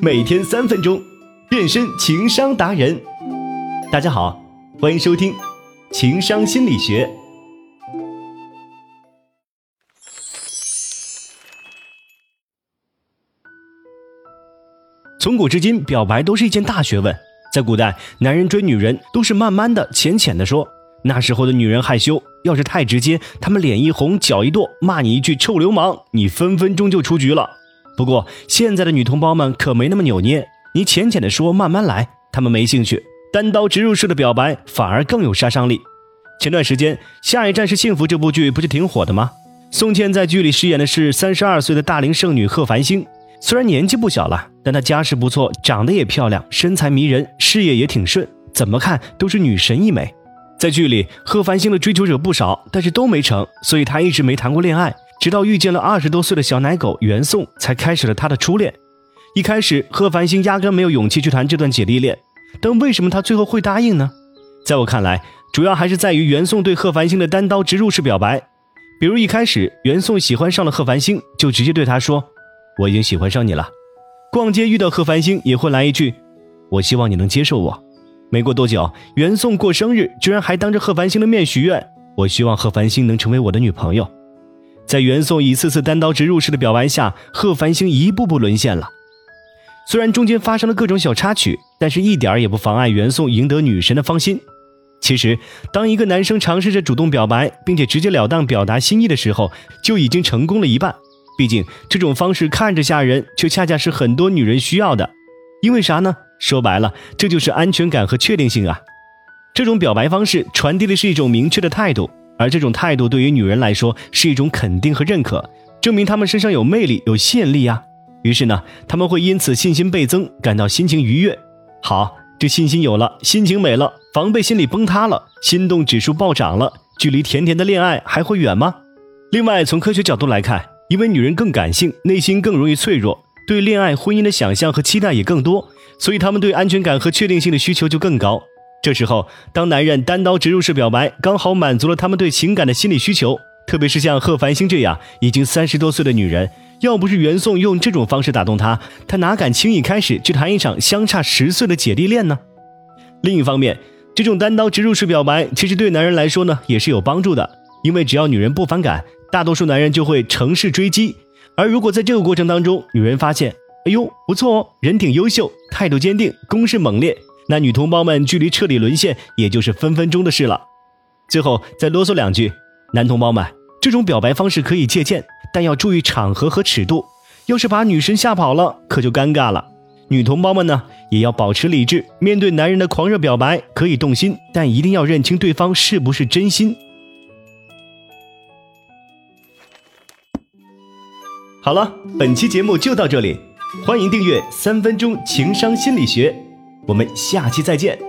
每天三分钟，变身情商达人。大家好，欢迎收听《情商心理学》。从古至今，表白都是一件大学问。在古代，男人追女人都是慢慢的、浅浅的说。那时候的女人害羞，要是太直接，她们脸一红，脚一跺，骂你一句臭流氓，你分分钟就出局了。不过现在的女同胞们可没那么扭捏，你浅浅的说，慢慢来，她们没兴趣。单刀直入式的表白反而更有杀伤力。前段时间，《下一站是幸福》这部剧不是挺火的吗？宋茜在剧里饰演的是三十二岁的大龄剩女贺繁星，虽然年纪不小了，但她家世不错，长得也漂亮，身材迷人，事业也挺顺，怎么看都是女神一枚。在剧里，贺繁星的追求者不少，但是都没成，所以她一直没谈过恋爱。直到遇见了二十多岁的小奶狗袁宋，才开始了他的初恋。一开始，贺繁星压根没有勇气去谈这段姐弟恋，但为什么她最后会答应呢？在我看来，主要还是在于袁宋对贺繁星的单刀直入式表白。比如一开始，袁宋喜欢上了贺繁星，就直接对他说：“我已经喜欢上你了。”逛街遇到贺繁星，也会来一句：“我希望你能接受我。”没过多久，袁宋过生日，居然还当着贺繁星的面许愿：“我希望贺繁星能成为我的女朋友。”在袁宋一次次单刀直入式的表白下，贺繁星一步步沦陷了。虽然中间发生了各种小插曲，但是一点也不妨碍袁宋赢得女神的芳心。其实，当一个男生尝试着主动表白，并且直截了当表达心意的时候，就已经成功了一半。毕竟，这种方式看着吓人，却恰恰是很多女人需要的。因为啥呢？说白了，这就是安全感和确定性啊！这种表白方式传递的是一种明确的态度，而这种态度对于女人来说是一种肯定和认可，证明她们身上有魅力、有吸引力呀。于是呢，他们会因此信心倍增，感到心情愉悦。好，这信心有了，心情美了，防备心理崩塌了，心动指数暴涨了，距离甜甜的恋爱还会远吗？另外，从科学角度来看，因为女人更感性，内心更容易脆弱，对恋爱、婚姻的想象和期待也更多。所以她们对安全感和确定性的需求就更高。这时候，当男人单刀直入式表白，刚好满足了他们对情感的心理需求。特别是像贺繁星这样已经三十多岁的女人，要不是袁宋用这种方式打动她，她哪敢轻易开始去谈一场相差十岁的姐弟恋呢？另一方面，这种单刀直入式表白其实对男人来说呢也是有帮助的，因为只要女人不反感，大多数男人就会乘势追击。而如果在这个过程当中，女人发现，哎呦，不错哦，人挺优秀，态度坚定，攻势猛烈。那女同胞们距离彻底沦陷，也就是分分钟的事了。最后再啰嗦两句，男同胞们，这种表白方式可以借鉴，但要注意场合和尺度。要是把女神吓跑了，可就尴尬了。女同胞们呢，也要保持理智，面对男人的狂热表白，可以动心，但一定要认清对方是不是真心。好了，本期节目就到这里。欢迎订阅《三分钟情商心理学》，我们下期再见。